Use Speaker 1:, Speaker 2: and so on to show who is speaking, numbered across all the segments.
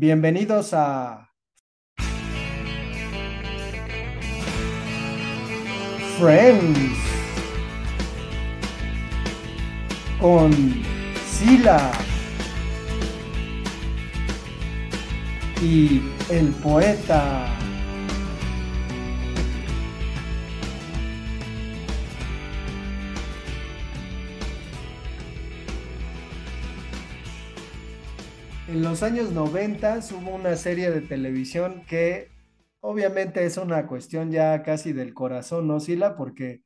Speaker 1: Bienvenidos a Friends con Sila y el poeta. En los años 90 hubo una serie de televisión que obviamente es una cuestión ya casi del corazón, ¿no, Sila? Porque,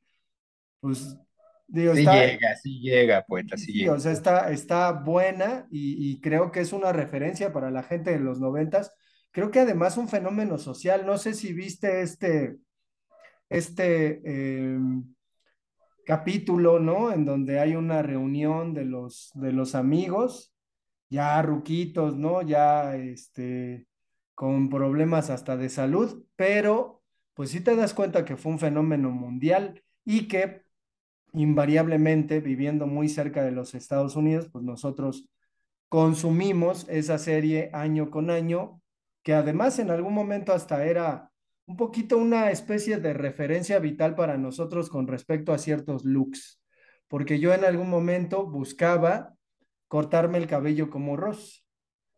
Speaker 1: pues, digo,
Speaker 2: Sí
Speaker 1: está,
Speaker 2: llega, sí llega, poeta, sí
Speaker 1: sí,
Speaker 2: llega.
Speaker 1: o sea, está, está buena y, y creo que es una referencia para la gente de los noventas. Creo que además un fenómeno social. No sé si viste este, este eh, capítulo, ¿no? En donde hay una reunión de los, de los amigos ya ruquitos, ¿no? Ya este, con problemas hasta de salud, pero pues sí te das cuenta que fue un fenómeno mundial y que invariablemente viviendo muy cerca de los Estados Unidos, pues nosotros consumimos esa serie año con año, que además en algún momento hasta era un poquito una especie de referencia vital para nosotros con respecto a ciertos looks, porque yo en algún momento buscaba cortarme el cabello como Ross.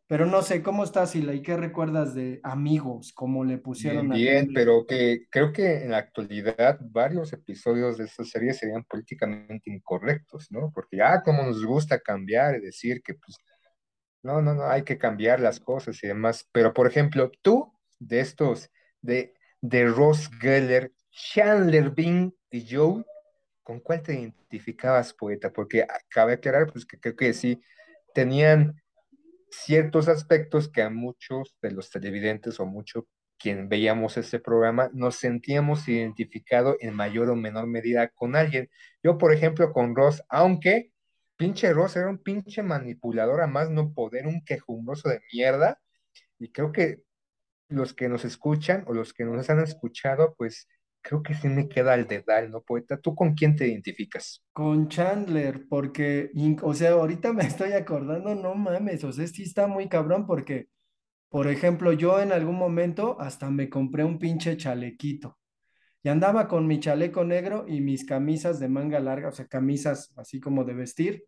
Speaker 1: Pero no sé, ¿cómo estás, Sila? ¿Y qué recuerdas de amigos, como le
Speaker 2: Bien,
Speaker 1: pusieron a
Speaker 2: bien,
Speaker 1: Tony?
Speaker 2: pero que creo que en la actualidad varios episodios de esta serie serían políticamente incorrectos, ¿no? Porque ya como nos gusta cambiar y decir que pues no, no, no, hay que cambiar las cosas y demás. Pero por ejemplo, tú de estos, de, de Ross Geller, Chandler Bing y Joe, ¿con cuál te identificabas, poeta? Porque ah, cabe aclarar pues que creo que sí tenían ciertos aspectos que a muchos de los televidentes o mucho quien veíamos este programa nos sentíamos identificados en mayor o menor medida con alguien. Yo, por ejemplo, con Ross, aunque pinche Ross era un pinche manipulador a más no poder, un quejumbroso de mierda, y creo que los que nos escuchan o los que nos han escuchado, pues creo que sí me queda el dedal, ¿no, poeta? ¿Tú con quién te identificas?
Speaker 1: Con Chandler, porque, o sea, ahorita me estoy acordando, no mames, o sea, sí está muy cabrón porque, por ejemplo, yo en algún momento hasta me compré un pinche chalequito y andaba con mi chaleco negro y mis camisas de manga larga, o sea, camisas así como de vestir,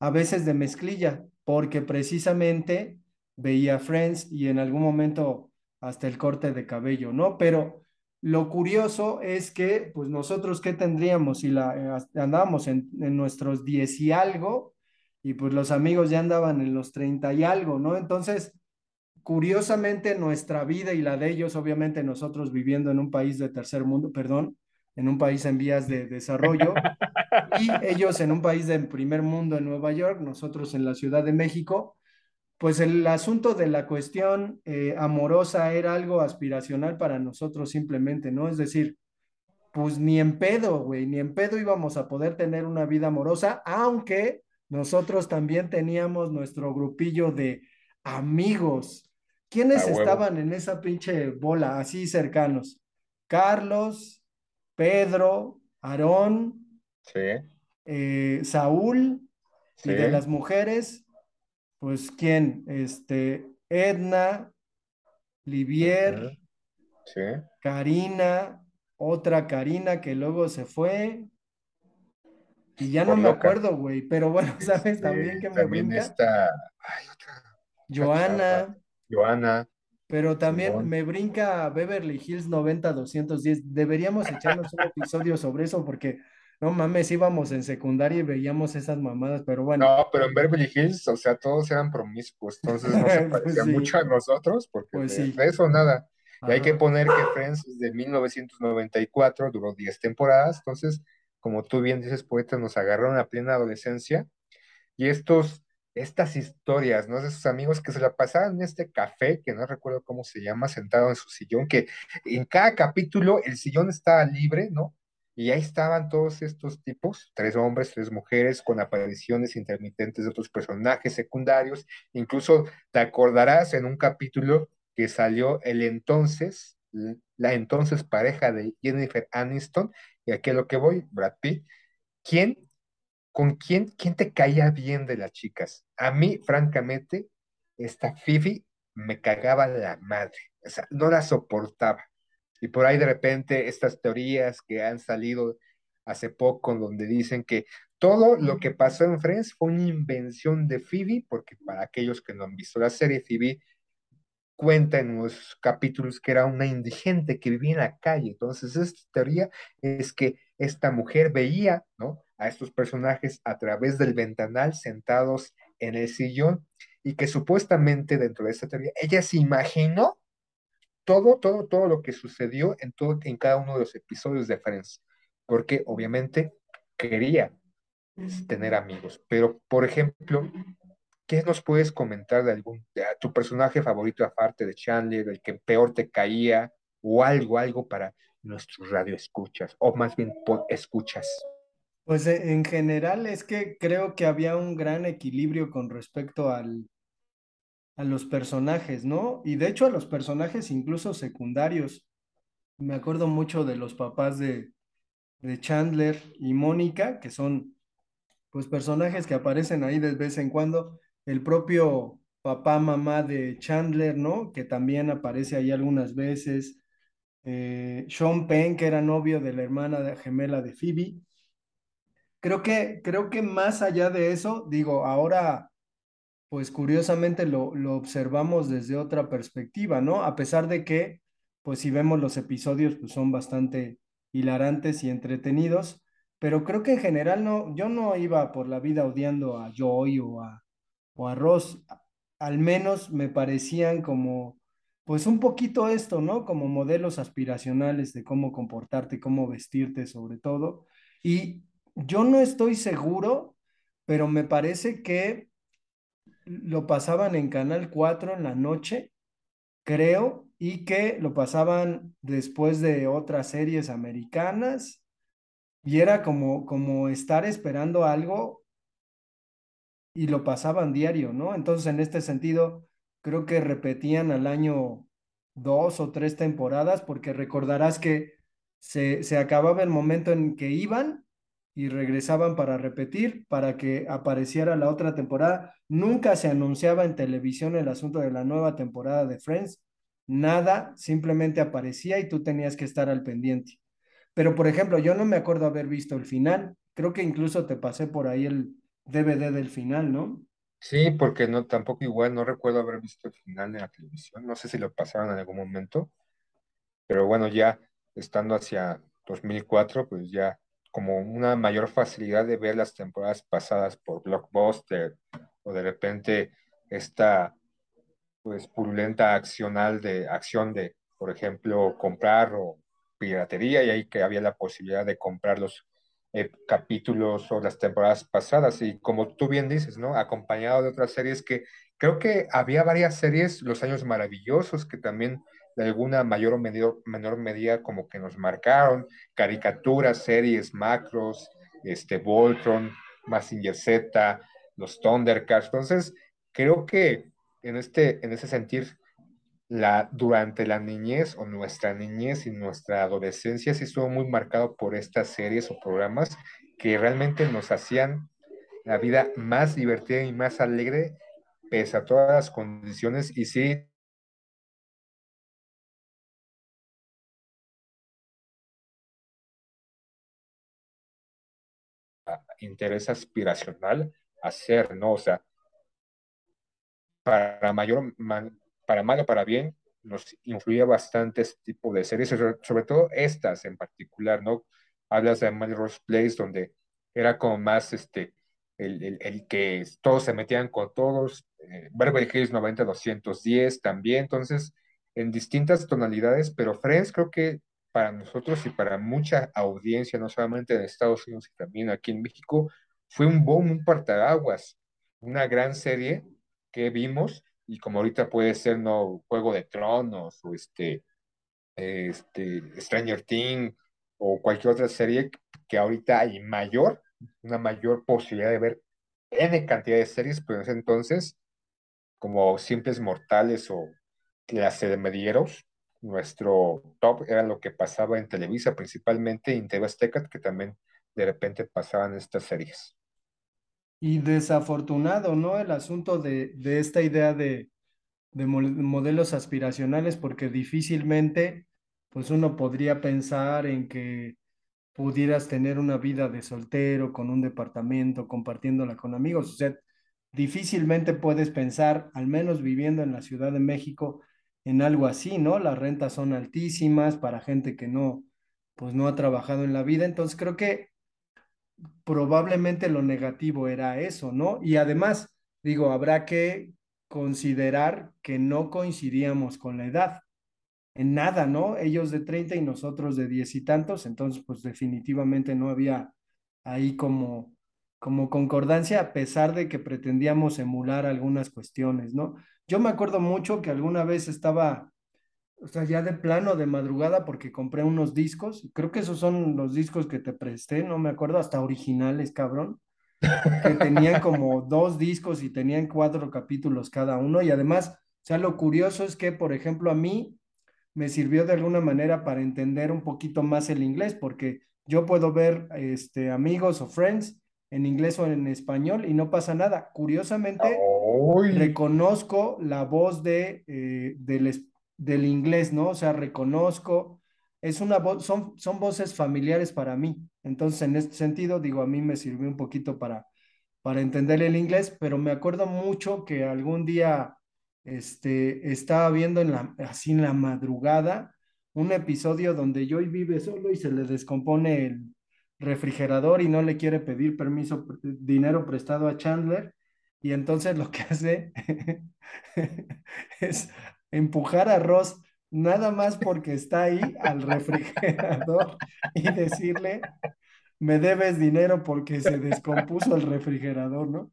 Speaker 1: a veces de mezclilla, porque precisamente veía Friends y en algún momento hasta el corte de cabello, ¿no? Pero lo curioso es que, pues nosotros, ¿qué tendríamos si la, eh, andábamos en, en nuestros 10 y algo y pues los amigos ya andaban en los 30 y algo, ¿no? Entonces, curiosamente, nuestra vida y la de ellos, obviamente nosotros viviendo en un país de tercer mundo, perdón, en un país en vías de desarrollo, y ellos en un país de primer mundo en Nueva York, nosotros en la Ciudad de México, pues el asunto de la cuestión eh, amorosa era algo aspiracional para nosotros simplemente, ¿no? Es decir, pues ni en pedo, güey, ni en pedo íbamos a poder tener una vida amorosa, aunque nosotros también teníamos nuestro grupillo de amigos. ¿Quiénes estaban en esa pinche bola así cercanos? Carlos, Pedro, Aarón,
Speaker 2: Sí,
Speaker 1: eh, Saúl, y de las mujeres, pues quién, este, Edna, Livier.
Speaker 2: Sí.
Speaker 1: Karina, otra Karina que luego se fue. Y ya no me acuerdo, güey, pero bueno, ¿sabes
Speaker 2: Este,
Speaker 1: también que me
Speaker 2: también
Speaker 1: brinca?
Speaker 2: está, ay, otra,
Speaker 1: Joana,
Speaker 2: Joana,
Speaker 1: pero también
Speaker 2: Simón.
Speaker 1: me brinca Beverly Hills 90-210. Deberíamos echarnos un episodio sobre eso porque, no mames, íbamos en secundaria y veíamos esas mamadas, pero bueno,
Speaker 2: No, pero en Beverly Hills, o sea, todos eran promiscuos, entonces no se parecía
Speaker 1: sí.
Speaker 2: mucho a nosotros, porque
Speaker 1: Pues
Speaker 2: de,
Speaker 1: sí.
Speaker 2: de eso nada. Y hay que poner que Friends es de 1994, duró 10 temporadas, entonces, como tú bien dices, poeta, nos agarraron a plena adolescencia y estos, estas historias, ¿no? De esos amigos que se la pasaban en este café, que no recuerdo cómo se llama, sentado en su sillón, que en cada capítulo el sillón estaba libre, ¿no? Y ahí estaban todos estos tipos, tres hombres, tres mujeres, con apariciones intermitentes de otros personajes secundarios. Incluso te acordarás en un capítulo que salió el entonces, la entonces pareja de Jennifer Aniston, y aquí a lo que voy, Brad Pitt, ¿quién ¿Con quién, quién te caía bien de las chicas? A mí, francamente, esta Fifi me cagaba la madre. O sea, no la soportaba. Y por ahí de repente estas teorías que han salido hace poco, donde dicen que todo lo que pasó en Friends fue una invención de Phoebe, porque para aquellos que no han visto la serie, Phoebe cuenta en los capítulos que era una indigente que vivía en la calle. Entonces, esta teoría es que esta mujer veía, ¿no? a estos personajes a través del ventanal sentados en el sillón y que supuestamente dentro de esta teoría ella se imaginó todo, todo, todo lo que sucedió en, todo, en cada uno de los episodios de Friends, porque obviamente quería tener amigos. Pero, por ejemplo, ¿qué nos puedes comentar de algún, de tu personaje favorito aparte de Chandler, el que peor te caía, o algo, algo para nuestros radioescuchas, o más bien escuchas?
Speaker 1: Pues eh, en general es que creo que había un gran equilibrio con respecto al, a los personajes, ¿no? Y de hecho a los personajes incluso secundarios. Me acuerdo mucho de los papás de, de Chandler y Mónica, que son pues personajes que aparecen ahí de vez en cuando. El propio papá, mamá de Chandler, ¿no? Que también aparece ahí algunas veces. Eh, Sean Penn, que era novio de la hermana de, gemela de Phoebe. Creo que, creo que más allá de eso, digo, ahora, pues curiosamente lo, lo observamos desde otra perspectiva, ¿no? A pesar de que, pues si vemos los episodios, pues son bastante hilarantes y entretenidos, pero creo que en general no, yo no iba por la vida odiando a Joy o a, o a Ross, al menos me parecían como, pues un poquito esto, ¿no? Como modelos aspiracionales de cómo comportarte, cómo vestirte sobre todo. Y yo no estoy seguro, pero me parece que lo pasaban en Canal 4 en la noche, creo, y que lo pasaban después de otras series americanas, y era como, como estar esperando algo y lo pasaban diario, ¿no? Entonces, en este sentido, creo que repetían al año dos o tres temporadas, porque recordarás que se, se acababa el momento en que iban y regresaban para repetir, para que apareciera la otra temporada. Nunca se anunciaba en televisión el asunto de la nueva temporada de Friends, nada, simplemente aparecía y tú tenías que estar al pendiente. Pero, por ejemplo, yo no me acuerdo haber visto el final, creo que incluso te pasé por ahí el DVD del final, ¿no?
Speaker 2: Sí, porque no, tampoco igual no recuerdo haber visto el final en la televisión, no sé si lo pasaron en algún momento, pero bueno, ya estando hacia 2004, pues ya como una mayor facilidad de ver las temporadas pasadas por Blockbuster o de repente esta pues purulenta accional de acción de, por ejemplo, comprar o piratería y ahí que había la posibilidad de comprarlos eh, capítulos o las temporadas pasadas. Y como tú bien dices, ¿no? Acompañado de otras series que creo que había varias series, Los Años Maravillosos, que también de alguna mayor o menor, menor medida como que nos marcaron, caricaturas, series, macros, este, Voltron, Massinger Z, los Thundercats. Entonces, creo que en, este, en ese sentir, la, durante la niñez o nuestra niñez y nuestra adolescencia sí estuvo muy marcado por estas series o programas que realmente nos hacían la vida más divertida y más alegre pese a todas las condiciones y sí interés aspiracional hacer, ¿no? O sea, para mayor, para mal o para bien, nos influía bastante este tipo de series, sobre, todo estas en particular, ¿no? Hablas de Melrose Place, donde era como más este, el, el, que todos se metían con todos, eh, Beverly Hills 90-210 también, entonces, en distintas tonalidades, pero Friends creo que para nosotros y para mucha audiencia, no solamente en Estados Unidos y también aquí en México, fue un boom, un partaguas, una gran serie que vimos y como ahorita puede ser no Juego de Tronos o este, este Stranger Things o cualquier otra serie que ahorita hay mayor, una mayor posibilidad de ver N cantidad de series, pero en ese entonces, como simples mortales o clase de medieros, nuestro top era lo que pasaba en Televisa, principalmente en TV que también de repente pasaban estas series.
Speaker 1: Y desafortunado, ¿no? El asunto de, esta idea de, modelos aspiracionales, porque difícilmente, pues uno podría pensar en que pudieras tener una vida de soltero, con un departamento, compartiéndola con amigos. O sea, difícilmente puedes pensar, al menos viviendo en la Ciudad de México, en algo así, ¿no? Las rentas son altísimas para gente que no, pues no ha trabajado en la vida. Entonces creo que probablemente lo negativo era eso, ¿no? Y además, digo, habrá que considerar que no coincidíamos con la edad. En nada, ¿no? Ellos de 30 y nosotros de diez y tantos, entonces pues definitivamente no había ahí como, como concordancia a pesar de que pretendíamos emular algunas cuestiones, ¿no? Yo me acuerdo mucho que alguna vez estaba, o sea, ya de plano, de madrugada, porque compré unos discos. Creo que esos son los discos que te presté, no me acuerdo, hasta originales, cabrón. Que tenían como dos discos y tenían cuatro capítulos cada uno. Y además, o sea, lo curioso es que, por ejemplo, a mí me sirvió de alguna manera para entender un poquito más el inglés, porque yo puedo ver este, amigos o friends en inglés o en español y no pasa nada. Curiosamente, reconozco la voz de, eh, del, del, inglés, ¿no? O sea, reconozco, es una voz, son, son voces familiares para mí. Entonces, en este sentido, digo, a mí me sirvió un poquito para, para entender el inglés, pero me acuerdo mucho que algún día este, estaba viendo en la, así en la madrugada un episodio donde Joy vive solo y se le descompone el, refrigerador y no le quiere pedir permiso, dinero prestado a Chandler. Y entonces lo que hace es empujar a Ross nada más porque está ahí al refrigerador y decirle, me debes dinero porque se descompuso el refrigerador, ¿no?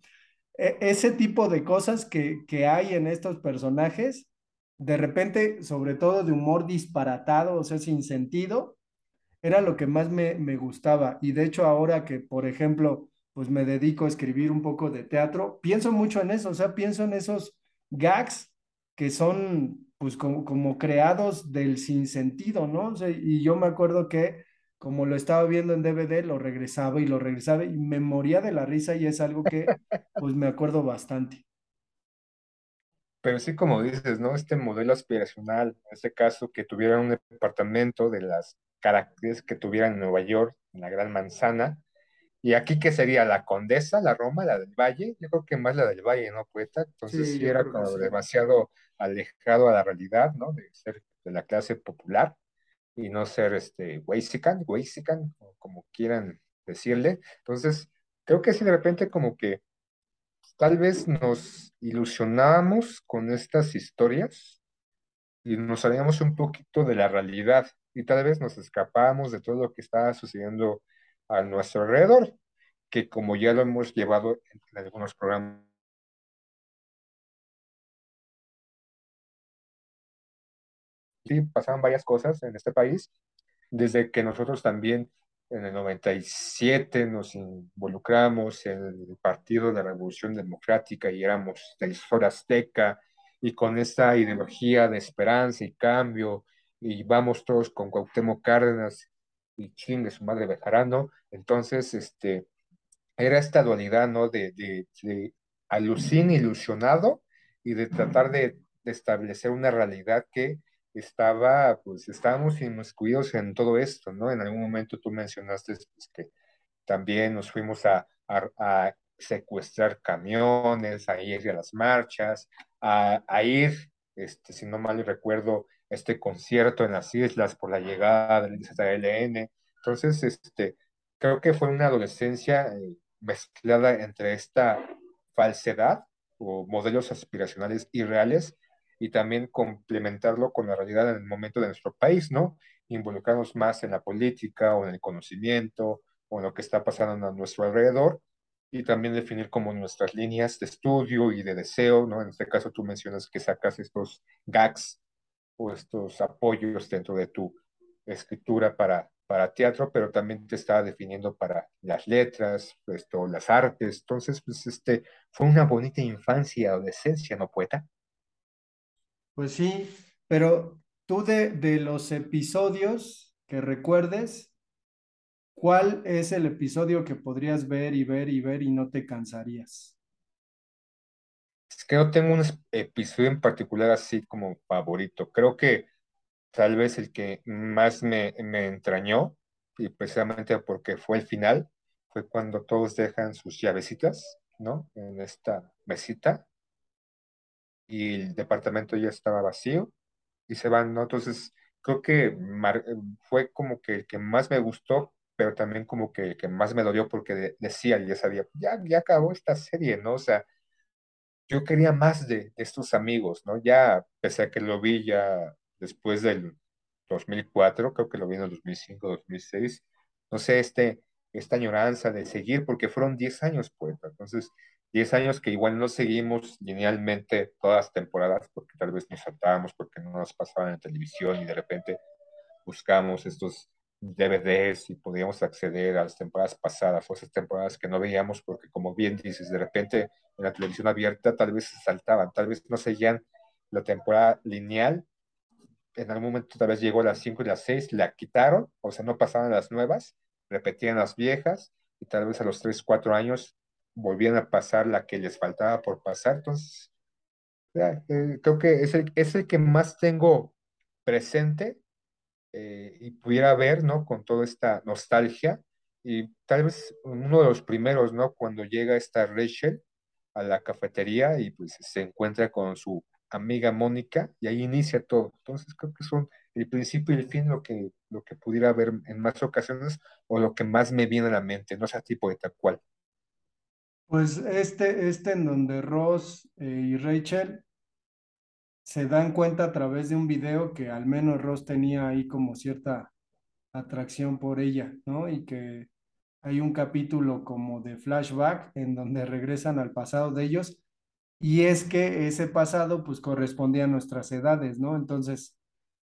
Speaker 1: E ese tipo de cosas que, que hay en estos personajes, de repente, sobre todo de humor disparatado, o sea, sin sentido, era lo que más me, gustaba. Y de hecho ahora que, por ejemplo, pues me dedico a escribir un poco de teatro, pienso mucho en eso, o sea, pienso en esos gags que son pues como, creados del sinsentido, ¿no? y yo me acuerdo que como lo estaba viendo en DVD, lo regresaba y lo regresaba y me moría de la risa y es algo que pues me acuerdo bastante.
Speaker 2: Pero sí, como dices, ¿no? Este modelo aspiracional, en este caso, que tuviera un departamento de las caracteres que tuvieran en Nueva York, en la Gran Manzana. Y aquí, ¿qué sería? ¿La Condesa, la Roma, la del Valle? Yo creo que más la del Valle, ¿no, poeta? Entonces sí, era como demasiado alejado a la realidad, ¿no? De ser de la clase popular y no ser este Weisican, Weisican, o como quieran decirle. Entonces, creo que sí, de repente como que tal vez nos ilusionábamos con estas historias y nos salíamos un poquito de la realidad y tal vez nos escapamos de todo lo que estaba sucediendo a nuestro alrededor, que como ya lo hemos llevado en algunos programas. Sí, pasaban varias cosas en este país, desde que nosotros también en el 97 nos involucramos en el Partido de la Revolución Democrática y éramos del Azteca y con esta ideología de esperanza y cambio y vamos todos con Cuauhtémoc Cárdenas y chingue su madre Bejarano, entonces este era esta dualidad, ¿no? De, de, de alucín ilusionado y de tratar de, de establecer una realidad que estaba, pues estábamos inmiscuidos en todo esto, ¿no? En algún momento tú mencionaste pues, que también nos fuimos a, a, a, secuestrar camiones, a ir a las marchas, a, a ir, este, si no mal recuerdo, este concierto en las islas por la llegada del ZLN. Entonces, este, creo que fue una adolescencia eh, mezclada entre esta falsedad o modelos aspiracionales irreales y también complementarlo con la realidad en el momento de nuestro país, ¿no? Involucrarnos más en la política o en el conocimiento o en lo que está pasando a nuestro alrededor y también definir como nuestras líneas de estudio y de deseo, ¿no? En este caso tú mencionas que sacas estos gags estos apoyos dentro de tu escritura para, para teatro, pero también te está definiendo para las letras, esto, las artes. Entonces, pues este, fue una bonita infancia adolescencia, ¿no, poeta?
Speaker 1: Pues sí, pero tú de, de los episodios que recuerdes, ¿cuál es el episodio que podrías ver y ver y ver y no te cansarías?
Speaker 2: Es que no tengo un episodio en particular así como favorito. Creo que tal vez el que más me, me entrañó, y precisamente porque fue el final, fue cuando todos dejan sus llavecitas, ¿no? En esta mesita y el departamento ya estaba vacío y se van, ¿no? Entonces, creo que fue como que el que más me gustó, pero también como que el que más me dolió porque de- decía, ya sabía, ya, ya acabó esta serie, ¿no? O sea, yo quería más de, de estos amigos, ¿no? Ya, pese a que lo vi ya después del 2004, creo que lo vi en el 2005, 2006, no sé, este, esta añoranza de seguir, porque fueron 10 años, pues, entonces, 10 años que igual no seguimos linealmente todas las temporadas, porque tal vez nos saltábamos, porque no nos pasaban en televisión y de repente buscamos estos DVDs y podíamos acceder a las temporadas pasadas o esas temporadas que no veíamos porque como bien dices, de repente en la televisión abierta tal vez saltaban, tal vez no seguían la temporada lineal, en algún momento tal vez llegó a las 5 y las 6, la quitaron, o sea, no pasaban las nuevas, repetían las viejas y tal vez a los 3, 4 años volvían a pasar la que les faltaba por pasar, entonces eh, creo que es el, es el que más tengo presente eh, y pudiera ver, ¿no? Con toda esta nostalgia y tal vez uno de los primeros, ¿no? Cuando llega esta Rachel a la cafetería y pues se encuentra con su amiga Mónica y ahí inicia todo. Entonces creo que son el principio y el fin lo que, lo que pudiera ver en más ocasiones o lo que más me viene a la mente, no sea tipo de tal cual.
Speaker 1: Pues este, este en donde Ross eh, y Rachel se dan cuenta a través de un video que al menos Ross tenía ahí como cierta atracción por ella, ¿no? Y que hay un capítulo como de flashback en donde regresan al pasado de ellos y es que ese pasado pues correspondía a nuestras edades, ¿no? Entonces,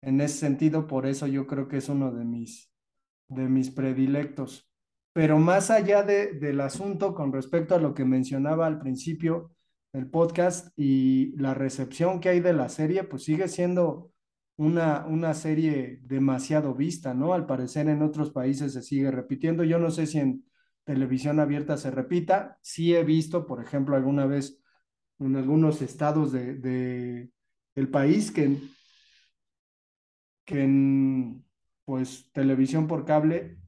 Speaker 1: en ese sentido, por eso yo creo que es uno de mis, de mis predilectos. Pero más allá de, del asunto con respecto a lo que mencionaba al principio del podcast y la recepción que hay de la serie, pues sigue siendo una, una serie demasiado vista, ¿no? Al parecer en otros países se sigue repitiendo. Yo no sé si en televisión abierta se repita. Sí he visto, por ejemplo, alguna vez en algunos estados de, de del país que, que en pues televisión por cable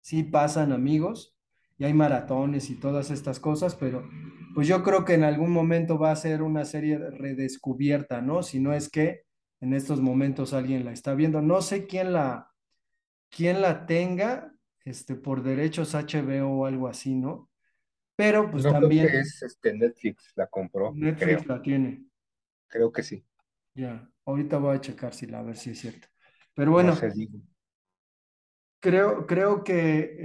Speaker 1: sí pasan amigos y hay maratones y todas estas cosas, pero pues yo creo que en algún momento va a ser una serie redescubierta, ¿no? Si no es que en estos momentos alguien la está viendo. No sé quién la, quién la tenga, este, por derechos HBO o algo así, ¿no? Pero pues
Speaker 2: No creo que
Speaker 1: también
Speaker 2: es este Netflix la compró, creo,
Speaker 1: Netflix la tiene.
Speaker 2: creo que sí,
Speaker 1: Ya, ahorita voy a checar si la, a ver si es cierto. Pero
Speaker 2: no
Speaker 1: bueno,
Speaker 2: digo.
Speaker 1: Creo, creo que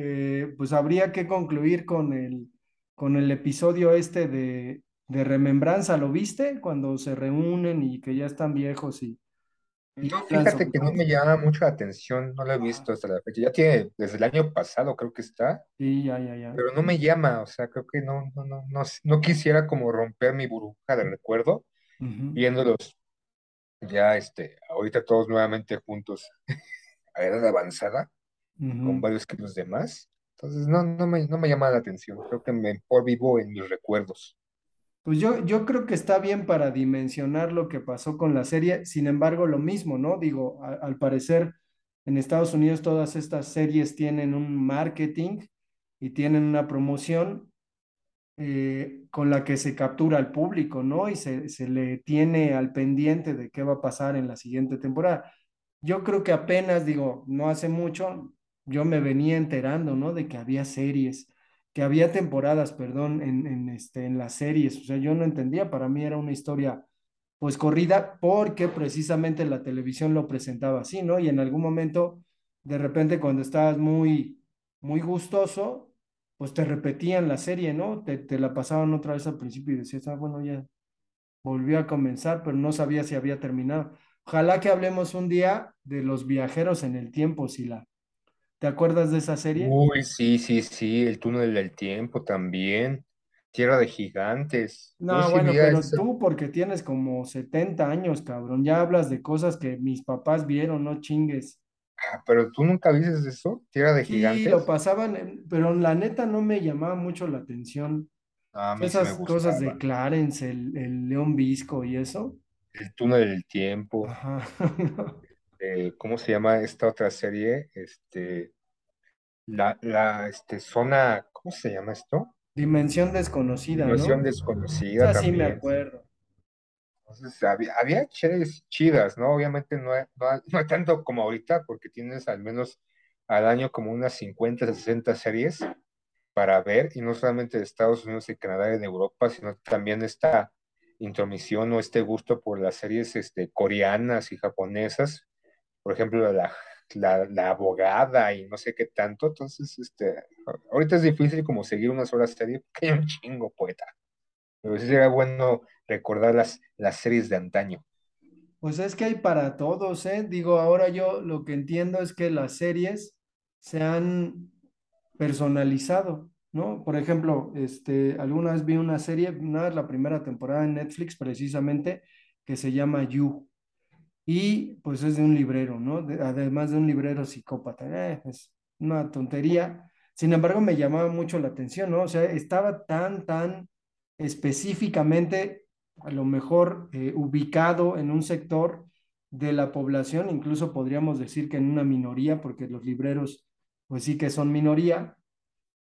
Speaker 1: eh, pues habría que concluir con el, con el episodio este de, de Remembranza. ¿Lo viste? Cuando se reúnen y que ya están viejos y, y
Speaker 2: No,
Speaker 1: hablan
Speaker 2: fíjate que no me llama mucho la atención, no lo he visto hasta la fecha. Ya tiene, desde el año pasado creo que está,
Speaker 1: Sí, ya, ya, ya.
Speaker 2: pero no me llama, o sea, creo que no, no, no, no, no quisiera como romper mi burbuja de recuerdo
Speaker 1: Ujú,
Speaker 2: viéndolos ya, este, ahorita todos nuevamente juntos a edad avanzada, con varios kilos de más. Entonces, no, no me, no me llama la atención, creo que me vivo en mis recuerdos.
Speaker 1: Pues yo, yo creo que está bien para dimensionar lo que pasó con la serie. Sin embargo, lo mismo, ¿no? Digo, a- al parecer en Estados Unidos todas estas series tienen un marketing y tienen una promoción eh, con la que se captura al público, ¿no? Y se, se le tiene al pendiente de qué va a pasar en la siguiente temporada. Yo creo que apenas, digo, no hace mucho, yo me venía enterando, ¿no? De que había series, que había temporadas, perdón, en, en, este, en las series. O sea, yo no entendía, para mí era una historia, pues, corrida, porque precisamente la televisión lo presentaba así, ¿no? Y en algún momento, de repente, cuando estabas muy, muy gustoso, pues te repetían la serie, ¿no? Te, te la pasaban otra vez al principio y decías, ah, bueno, ya volvió a comenzar, pero no sabía si había terminado. Ojalá que hablemos un día de los viajeros en el tiempo, Sila. ¿Te acuerdas de esa serie?
Speaker 2: Uy, sí, sí, sí, el túnel del tiempo también, Tierra de Gigantes.
Speaker 1: No,
Speaker 2: sí
Speaker 1: bueno, pero tú porque tienes como 70 años, cabrón, ya hablas de cosas que mis papás vieron, no chingues.
Speaker 2: Ah, pero tú nunca viste eso, Tierra de
Speaker 1: Sí, lo
Speaker 2: Gigantes.
Speaker 1: pasaban, pero la neta no me llamaba mucho la atención.
Speaker 2: A mí sí me
Speaker 1: Esas cosas de Clarence, el, el León Visco y eso.
Speaker 2: El túnel del tiempo.
Speaker 1: Ajá.
Speaker 2: eh, ¿cómo se llama esta otra serie? Este, la, la, este, zona, ¿cómo se llama esto?
Speaker 1: Dimensión desconocida,
Speaker 2: Dimensión
Speaker 1: ¿no?
Speaker 2: desconocida
Speaker 1: Esa sí me acuerdo.
Speaker 2: Entonces, había, había series chidas, ¿no? Obviamente no, no, no tanto como ahorita, porque tienes al menos al año como unas 50, 60 series para ver, y no solamente de Estados Unidos y Canadá y de Europa, sino también esta intromisión o este gusto por las series este, coreanas y japonesas, por ejemplo, la, la, abogada y no sé qué tanto. Entonces, este, ahorita es difícil como seguir una sola serie, porque hay un chingo poeta. Pero sí sería bueno recordar las, las series de antaño.
Speaker 1: Pues es que hay para todos, ¿eh? Digo, ahora yo lo que entiendo es que las series se han personalizado, ¿no? Por ejemplo, este, alguna vez vi una serie, una la primera temporada en Netflix precisamente, que se llama You, y pues es de un librero, ¿no? De- además de un librero psicópata, eh, es una tontería. Sin embargo, me llamaba mucho la atención, ¿no? O sea, estaba tan, tan específicamente, a lo mejor eh, ubicado en un sector de la población, incluso podríamos decir que en una minoría, porque los libreros, pues sí que son minoría,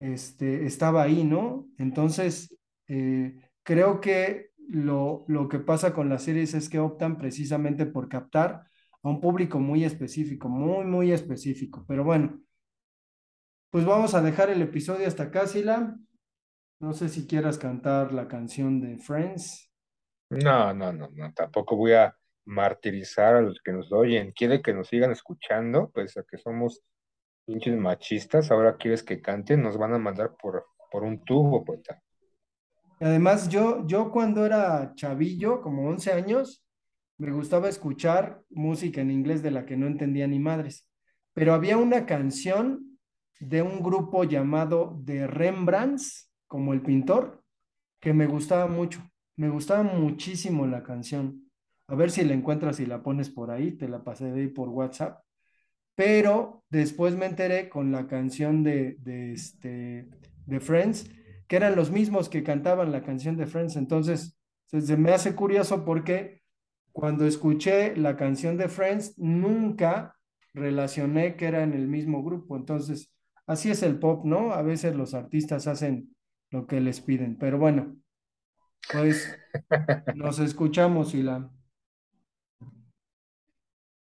Speaker 1: este, estaba ahí, ¿no? Entonces, eh, creo que lo, lo que pasa con las series es que optan precisamente por captar a un público muy específico, muy, muy específico. Pero bueno, pues vamos a dejar el episodio hasta acá, Sila. No sé si quieras cantar la canción de Friends.
Speaker 2: No, no, no, no, tampoco voy a martirizar a los que nos oyen. Quiere que nos sigan escuchando, pues a que somos pinches machistas. Ahora quieres que canten, nos van a mandar por, por un tubo, poeta.
Speaker 1: Además, yo, yo cuando era chavillo, como 11 años, me gustaba escuchar música en inglés de la que no entendía ni madres. Pero había una canción de un grupo llamado The Rembrandts, como el pintor, que me gustaba mucho. Me gustaba muchísimo la canción. A ver si la encuentras y la pones por ahí, te la pasé de ahí por WhatsApp. Pero después me enteré con la canción de, de, este, de Friends, que eran los mismos que cantaban la canción de Friends. Entonces, se, me hace curioso porque cuando escuché la canción de Friends, nunca relacioné que era en el mismo grupo. Entonces, así es el pop, ¿no? A veces los artistas hacen lo que les piden. Pero bueno, pues nos escuchamos, Ila.